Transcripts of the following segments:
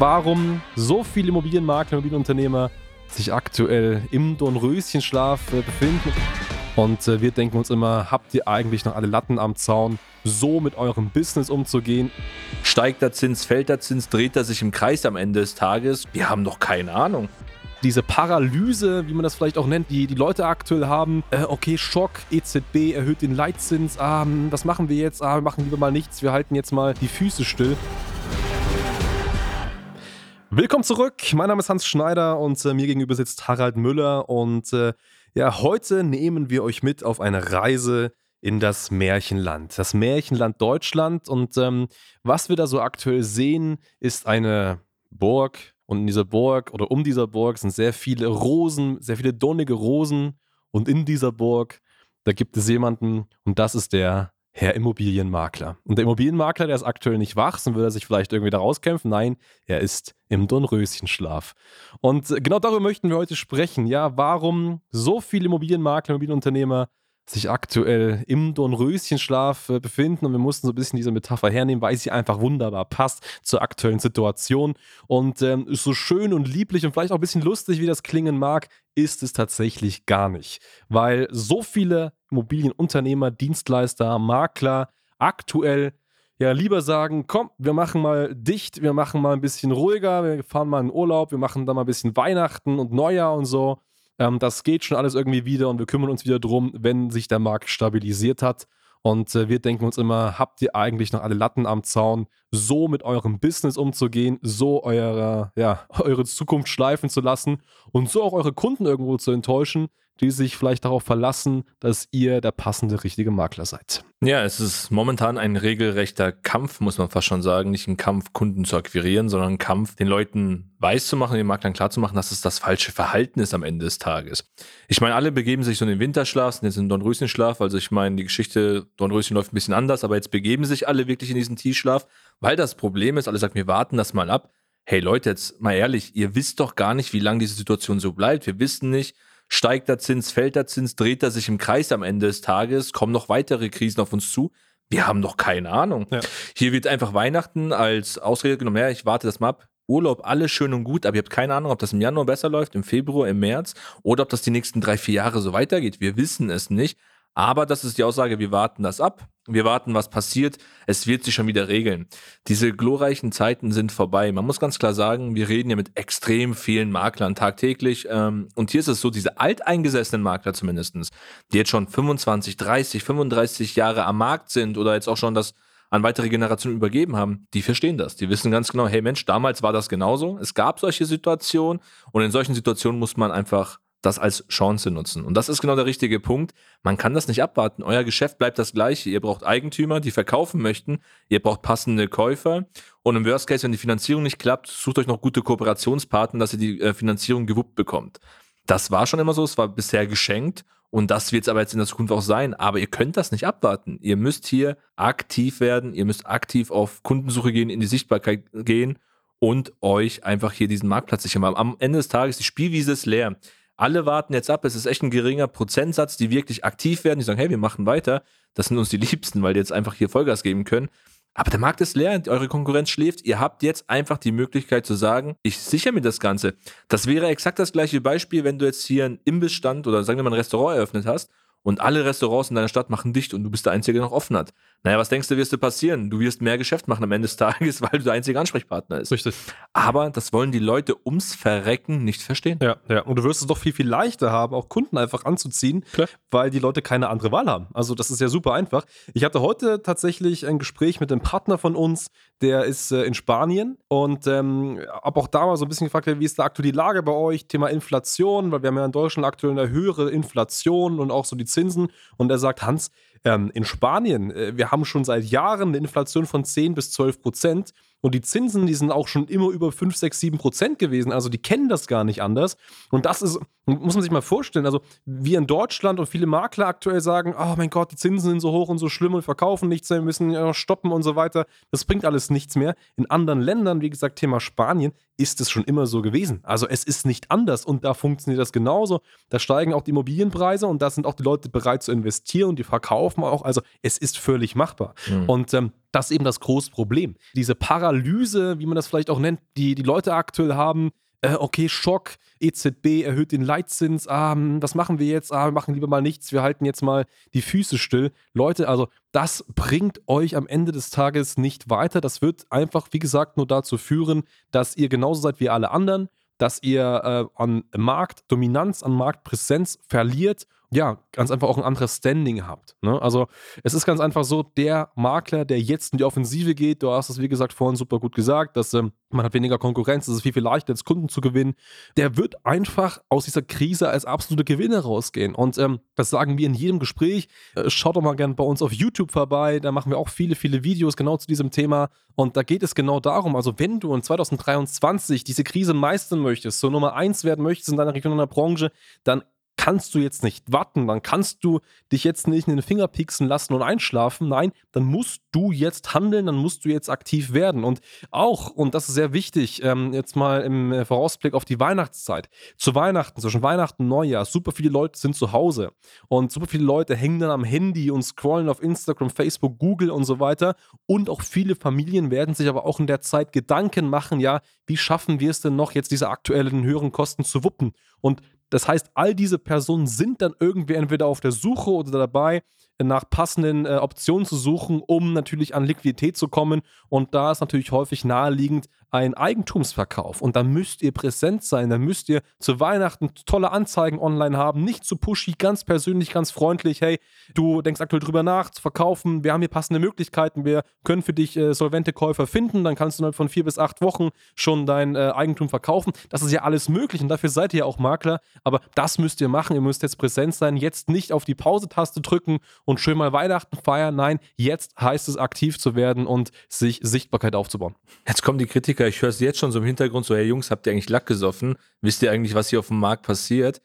warum so viele Immobilienmakler, Immobilienunternehmer sich aktuell im Dornröschenschlaf äh, befinden. Und äh, wir denken uns immer, habt ihr eigentlich noch alle Latten am Zaun, so mit eurem Business umzugehen? Steigt der Zins, fällt der Zins, dreht er sich im Kreis am Ende des Tages? Wir haben doch keine Ahnung. Diese Paralyse, wie man das vielleicht auch nennt, die die Leute aktuell haben, äh, okay, Schock, EZB erhöht den Leitzins, ah, hm, was machen wir jetzt? Ah, wir machen lieber mal nichts, wir halten jetzt mal die Füße still. Willkommen zurück. Mein Name ist Hans Schneider und äh, mir gegenüber sitzt Harald Müller. Und äh, ja, heute nehmen wir euch mit auf eine Reise in das Märchenland, das Märchenland Deutschland. Und ähm, was wir da so aktuell sehen, ist eine Burg. Und in dieser Burg oder um dieser Burg sind sehr viele Rosen, sehr viele donnige Rosen. Und in dieser Burg, da gibt es jemanden und das ist der Herr Immobilienmakler. Und der Immobilienmakler, der ist aktuell nicht wach, sonst würde er sich vielleicht irgendwie da rauskämpfen. Nein, er ist im Dornröschenschlaf. Und genau darüber möchten wir heute sprechen. Ja, warum so viele Immobilienmakler, Immobilienunternehmer sich aktuell im Dornröschenschlaf äh, befinden und wir mussten so ein bisschen diese Metapher hernehmen, weil sie einfach wunderbar passt zur aktuellen Situation und ähm, so schön und lieblich und vielleicht auch ein bisschen lustig, wie das klingen mag, ist es tatsächlich gar nicht, weil so viele Immobilienunternehmer, Dienstleister, Makler aktuell ja lieber sagen, komm, wir machen mal dicht, wir machen mal ein bisschen ruhiger, wir fahren mal in Urlaub, wir machen da mal ein bisschen Weihnachten und Neujahr und so. Ähm, das geht schon alles irgendwie wieder und wir kümmern uns wieder drum, wenn sich der Markt stabilisiert hat. Und äh, wir denken uns immer, habt ihr eigentlich noch alle Latten am Zaun, so mit eurem Business umzugehen, so eure, ja, eure Zukunft schleifen zu lassen und so auch eure Kunden irgendwo zu enttäuschen, die sich vielleicht darauf verlassen, dass ihr der passende, richtige Makler seid. Ja, es ist momentan ein regelrechter Kampf, muss man fast schon sagen. Nicht ein Kampf, Kunden zu akquirieren, sondern ein Kampf, den Leuten weiß zu machen, den Maklern klar zu machen, dass es das falsche Verhalten ist am Ende des Tages. Ich meine, alle begeben sich so in den Winterschlaf, sind jetzt in Dornröschenschlaf. Also ich meine, die Geschichte Dornröschen läuft ein bisschen anders, aber jetzt begeben sich alle wirklich in diesen Tiefschlaf, weil das Problem ist, alle sagen, wir warten das mal ab. Hey Leute, jetzt mal ehrlich, ihr wisst doch gar nicht, wie lange diese Situation so bleibt. Wir wissen nicht, Steigt der Zins, fällt der Zins, dreht er sich im Kreis am Ende des Tages, kommen noch weitere Krisen auf uns zu. Wir haben doch keine Ahnung. Ja. Hier wird einfach Weihnachten als Ausrede genommen, ja, ich warte das mal ab. Urlaub, alles schön und gut, aber ihr habt keine Ahnung, ob das im Januar besser läuft, im Februar, im März oder ob das die nächsten drei, vier Jahre so weitergeht. Wir wissen es nicht. Aber das ist die Aussage, wir warten das ab. Wir warten, was passiert. Es wird sich schon wieder regeln. Diese glorreichen Zeiten sind vorbei. Man muss ganz klar sagen, wir reden ja mit extrem vielen Maklern tagtäglich. Ähm, und hier ist es so, diese alteingesessenen Makler zumindestens, die jetzt schon 25, 30, 35 Jahre am Markt sind oder jetzt auch schon das an weitere Generationen übergeben haben, die verstehen das. Die wissen ganz genau, hey Mensch, damals war das genauso. Es gab solche Situationen und in solchen Situationen muss man einfach das als Chance nutzen. Und das ist genau der richtige Punkt. Man kann das nicht abwarten. Euer Geschäft bleibt das gleiche. Ihr braucht Eigentümer, die verkaufen möchten. Ihr braucht passende Käufer. Und im Worst Case, wenn die Finanzierung nicht klappt, sucht euch noch gute Kooperationspartner, dass ihr die äh, Finanzierung gewuppt bekommt. Das war schon immer so. Es war bisher geschenkt. Und das wird es aber jetzt in der Zukunft auch sein. Aber ihr könnt das nicht abwarten. Ihr müsst hier aktiv werden. Ihr müsst aktiv auf Kundensuche gehen, in die Sichtbarkeit gehen und euch einfach hier diesen Marktplatz sichern. Weil am Ende des Tages, die Spielwiese ist leer. Alle warten jetzt ab. Es ist echt ein geringer Prozentsatz, die wirklich aktiv werden, die sagen, hey, wir machen weiter. Das sind uns die Liebsten, weil die jetzt einfach hier Vollgas geben können. Aber der Markt ist leer, eure Konkurrenz schläft. Ihr habt jetzt einfach die Möglichkeit zu sagen, ich sichere mir das Ganze. Das wäre exakt das gleiche Beispiel, wenn du jetzt hier einen Imbissstand oder sagen wir mal ein Restaurant eröffnet hast und alle Restaurants in deiner Stadt machen dicht und du bist der Einzige, der noch offen hat. Naja, was denkst du, wirst du passieren? Du wirst mehr Geschäft machen am Ende des Tages, weil du der einzige Ansprechpartner bist. Richtig. Aber das wollen die Leute ums Verrecken nicht verstehen. Ja, ja. Und du wirst es doch viel, viel leichter haben, auch Kunden einfach anzuziehen, Klar. weil die Leute keine andere Wahl haben. Also, das ist ja super einfach. Ich hatte heute tatsächlich ein Gespräch mit einem Partner von uns, der ist äh, in Spanien und ähm, habe auch da mal so ein bisschen gefragt, wie ist da aktuell die Lage bei euch? Thema Inflation, weil wir haben ja in Deutschland aktuell eine höhere Inflation und auch so die Zinsen. Und er sagt, Hans, ähm, in Spanien, äh, wir haben schon seit Jahren eine Inflation von 10 bis 12 Prozent. Und die Zinsen, die sind auch schon immer über 5, 6, 7 Prozent gewesen. Also die kennen das gar nicht anders. Und das ist, muss man sich mal vorstellen. Also wir in Deutschland und viele Makler aktuell sagen, oh mein Gott, die Zinsen sind so hoch und so schlimm und verkaufen nichts wir müssen ja stoppen und so weiter. Das bringt alles nichts mehr. In anderen Ländern, wie gesagt, Thema Spanien, ist es schon immer so gewesen. Also es ist nicht anders und da funktioniert das genauso. Da steigen auch die Immobilienpreise und da sind auch die Leute bereit zu investieren und die verkaufen auch. Also es ist völlig machbar. Mhm. Und ähm, das ist eben das große Problem. Diese Paralyse, wie man das vielleicht auch nennt, die die Leute aktuell haben, äh, okay, Schock, EZB erhöht den Leitzins, ah, hm, was machen wir jetzt? Ah, wir machen lieber mal nichts, wir halten jetzt mal die Füße still. Leute, also das bringt euch am Ende des Tages nicht weiter. Das wird einfach, wie gesagt, nur dazu führen, dass ihr genauso seid wie alle anderen, dass ihr äh, an Marktdominanz, an Marktpräsenz verliert ja, ganz einfach auch ein anderes Standing habt. Ne? Also es ist ganz einfach so, der Makler, der jetzt in die Offensive geht, du hast es wie gesagt vorhin super gut gesagt, dass ähm, man hat weniger Konkurrenz, es ist viel, viel leichter, als Kunden zu gewinnen, der wird einfach aus dieser Krise als absolute Gewinner rausgehen. Und ähm, das sagen wir in jedem Gespräch. Äh, schaut doch mal gerne bei uns auf YouTube vorbei, da machen wir auch viele, viele Videos genau zu diesem Thema. Und da geht es genau darum, also wenn du in 2023 diese Krise meistern möchtest, so Nummer eins werden möchtest in deiner Region, in der Branche, dann kannst du jetzt nicht warten, dann kannst du dich jetzt nicht in den Finger pieksen lassen und einschlafen. Nein, dann musst du jetzt handeln, dann musst du jetzt aktiv werden. Und auch, und das ist sehr wichtig, ähm, jetzt mal im äh, Vorausblick auf die Weihnachtszeit. Zu Weihnachten, zwischen Weihnachten und Neujahr, super viele Leute sind zu Hause und super viele Leute hängen dann am Handy und scrollen auf Instagram, Facebook, Google und so weiter. Und auch viele Familien werden sich aber auch in der Zeit Gedanken machen, ja, wie schaffen wir es denn noch, jetzt diese aktuellen höheren Kosten zu wuppen? Und das heißt, all diese Personen sind dann irgendwie entweder auf der Suche oder dabei, nach passenden äh, Optionen zu suchen, um natürlich an Liquidität zu kommen. Und da ist natürlich häufig naheliegend ein Eigentumsverkauf. Und da müsst ihr präsent sein, da müsst ihr zu Weihnachten tolle Anzeigen online haben, nicht zu pushy, ganz persönlich, ganz freundlich. Hey, du denkst aktuell drüber nach, zu verkaufen, wir haben hier passende Möglichkeiten, wir können für dich äh, solvente Käufer finden, dann kannst du innerhalb von vier bis acht Wochen schon dein äh, Eigentum verkaufen. Das ist ja alles möglich und dafür seid ihr ja auch Makler. Aber das müsst ihr machen, ihr müsst jetzt präsent sein, jetzt nicht auf die Pause-Taste drücken und schön mal Weihnachten feiern. Nein, jetzt heißt es aktiv zu werden und sich Sichtbarkeit aufzubauen. Jetzt kommen die Kritiker, ich höre es jetzt schon so im Hintergrund, so, hey Jungs, habt ihr eigentlich Lack gesoffen? Wisst ihr eigentlich, was hier auf dem Markt passiert?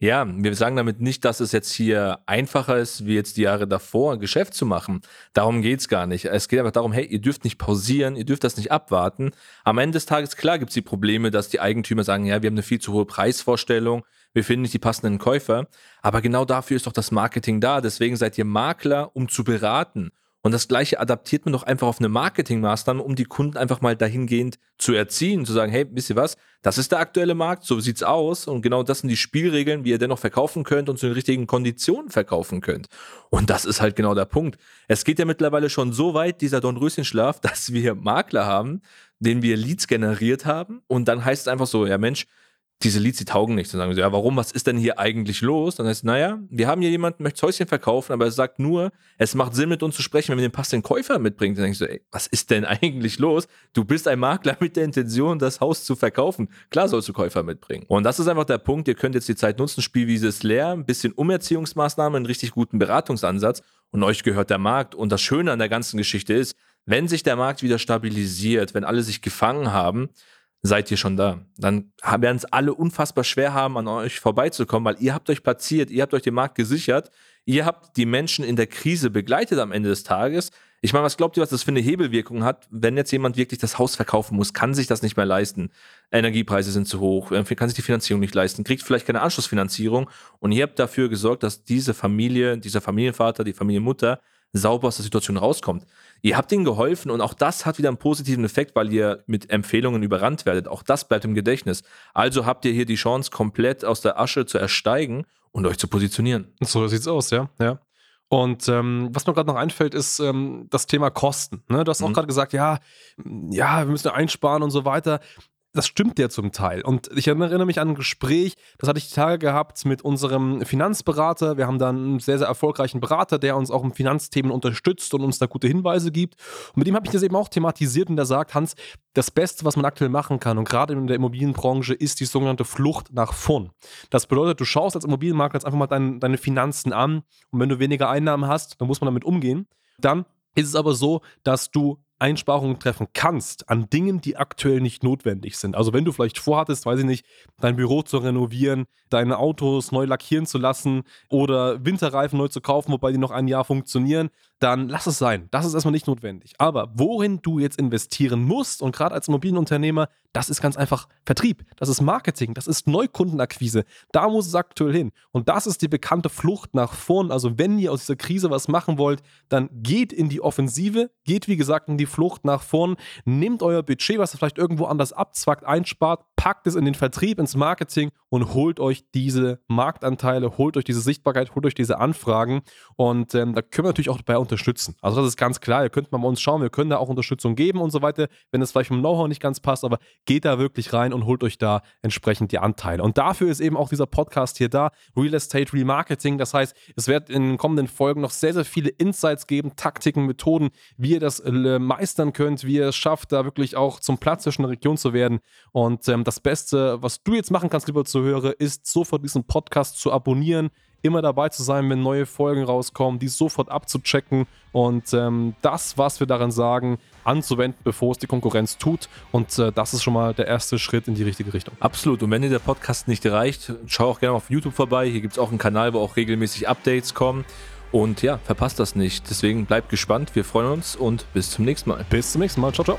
Ja, wir sagen damit nicht, dass es jetzt hier einfacher ist, wie jetzt die Jahre davor, ein Geschäft zu machen. Darum geht es gar nicht. Es geht einfach darum, hey, ihr dürft nicht pausieren, ihr dürft das nicht abwarten. Am Ende des Tages, klar, gibt es die Probleme, dass die Eigentümer sagen, ja, wir haben eine viel zu hohe Preisvorstellung, wir finden nicht die passenden Käufer. Aber genau dafür ist doch das Marketing da. Deswegen seid ihr Makler, um zu beraten. Und das Gleiche adaptiert man doch einfach auf eine Marketingmaßnahme, um die Kunden einfach mal dahingehend zu erziehen, zu sagen, hey, wisst ihr was, das ist der aktuelle Markt, so sieht's aus und genau das sind die Spielregeln, wie ihr dennoch verkaufen könnt und zu den richtigen Konditionen verkaufen könnt. Und das ist halt genau der Punkt. Es geht ja mittlerweile schon so weit, dieser Dornröschenschlaf, dass wir Makler haben, den wir Leads generiert haben und dann heißt es einfach so, ja Mensch, diese Leads, die taugen nicht. Dann sagen sie, ja, warum, was ist denn hier eigentlich los? Dann heißt es, naja, wir haben hier jemanden, möchte Häuschen verkaufen, aber er sagt nur, es macht Sinn, mit uns zu sprechen, wenn wir den passenden Käufer mitbringen. Dann denkst du, ey, was ist denn eigentlich los? Du bist ein Makler mit der Intention, das Haus zu verkaufen. Klar sollst du Käufer mitbringen. Und das ist einfach der Punkt, ihr könnt jetzt die Zeit nutzen, Spielwiese ist leer, ein bisschen Umerziehungsmaßnahmen, einen richtig guten Beratungsansatz und euch gehört der Markt. Und das Schöne an der ganzen Geschichte ist, wenn sich der Markt wieder stabilisiert, wenn alle sich gefangen haben, seid ihr schon da. Dann werden es alle unfassbar schwer haben, an euch vorbeizukommen, weil ihr habt euch platziert, ihr habt euch den Markt gesichert, ihr habt die Menschen in der Krise begleitet am Ende des Tages. Ich meine, was glaubt ihr, was das für eine Hebelwirkung hat, wenn jetzt jemand wirklich das Haus verkaufen muss, kann sich das nicht mehr leisten. Energiepreise sind zu hoch, kann sich die Finanzierung nicht leisten, kriegt vielleicht keine Anschlussfinanzierung und ihr habt dafür gesorgt, dass diese Familie, dieser Familienvater, die Familienmutter sauber aus der Situation rauskommt. Ihr habt ihnen geholfen und auch das hat wieder einen positiven Effekt, weil ihr mit Empfehlungen überrannt werdet. Auch das bleibt im Gedächtnis. Also habt ihr hier die Chance, komplett aus der Asche zu ersteigen und euch zu positionieren. So sieht's aus, ja. ja. Und ähm, was mir gerade noch einfällt, ist ähm, das Thema Kosten. Ne? Du hast auch mhm. gerade gesagt, ja, ja, wir müssen einsparen und so weiter das stimmt ja zum Teil. Und ich erinnere mich an ein Gespräch, das hatte ich die Tage gehabt mit unserem Finanzberater. Wir haben da einen sehr, sehr erfolgreichen Berater, der uns auch im Finanzthemen unterstützt und uns da gute Hinweise gibt. Und mit dem habe ich das eben auch thematisiert und der sagt, Hans, das Beste, was man aktuell machen kann und gerade in der Immobilienbranche, ist die sogenannte Flucht nach vorn. Das bedeutet, du schaust als Immobilienmakler jetzt einfach mal dein, deine Finanzen an und wenn du weniger Einnahmen hast, dann muss man damit umgehen. Dann ist es aber so, dass du Einsparungen treffen kannst an Dingen, die aktuell nicht notwendig sind. Also wenn du vielleicht vorhattest, weiß ich nicht, dein Büro zu renovieren, deine Autos neu lackieren zu lassen oder Winterreifen neu zu kaufen, wobei die noch ein Jahr funktionieren, dann lass es sein. Das ist erstmal nicht notwendig. Aber worin du jetzt investieren musst und gerade als Immobilienunternehmer, das ist ganz einfach Vertrieb, das ist Marketing, das ist Neukundenakquise. Da muss es aktuell hin. Und das ist die bekannte Flucht nach vorn. Also wenn ihr aus dieser Krise was machen wollt, dann geht in die Offensive, geht wie gesagt in die Flucht nach vorn, nehmt euer Budget, was ihr vielleicht irgendwo anders abzwackt, einspart, packt es in den Vertrieb, ins Marketing und holt euch diese Marktanteile, holt euch diese Sichtbarkeit, holt euch diese Anfragen. Und ähm, da können wir natürlich auch dabei unterstützen. Also das ist ganz klar, ihr könnt mal bei uns schauen, wir können da auch Unterstützung geben und so weiter, wenn es vielleicht vom Know-how nicht ganz passt, aber geht da wirklich rein und holt euch da entsprechend die Anteile. Und dafür ist eben auch dieser Podcast hier da, Real Estate Remarketing. Das heißt, es wird in den kommenden Folgen noch sehr, sehr viele Insights geben, Taktiken, Methoden, wie ihr das äh, meistern könnt, wie ihr es schafft, da wirklich auch zum Platz zwischen der Region zu werden. Und ähm, das Beste, was du jetzt machen kannst, lieber Zuhörer, ist sofort diesen Podcast zu abonnieren, immer dabei zu sein, wenn neue Folgen rauskommen, die sofort abzuchecken und ähm, das, was wir darin sagen, anzuwenden, bevor es die Konkurrenz tut. Und äh, das ist schon mal der erste Schritt in die richtige Richtung. Absolut. Und wenn dir der Podcast nicht reicht, schau auch gerne auf YouTube vorbei. Hier gibt es auch einen Kanal, wo auch regelmäßig Updates kommen. Und ja, verpasst das nicht. Deswegen bleibt gespannt. Wir freuen uns und bis zum nächsten Mal. Bis zum nächsten Mal. Ciao, ciao.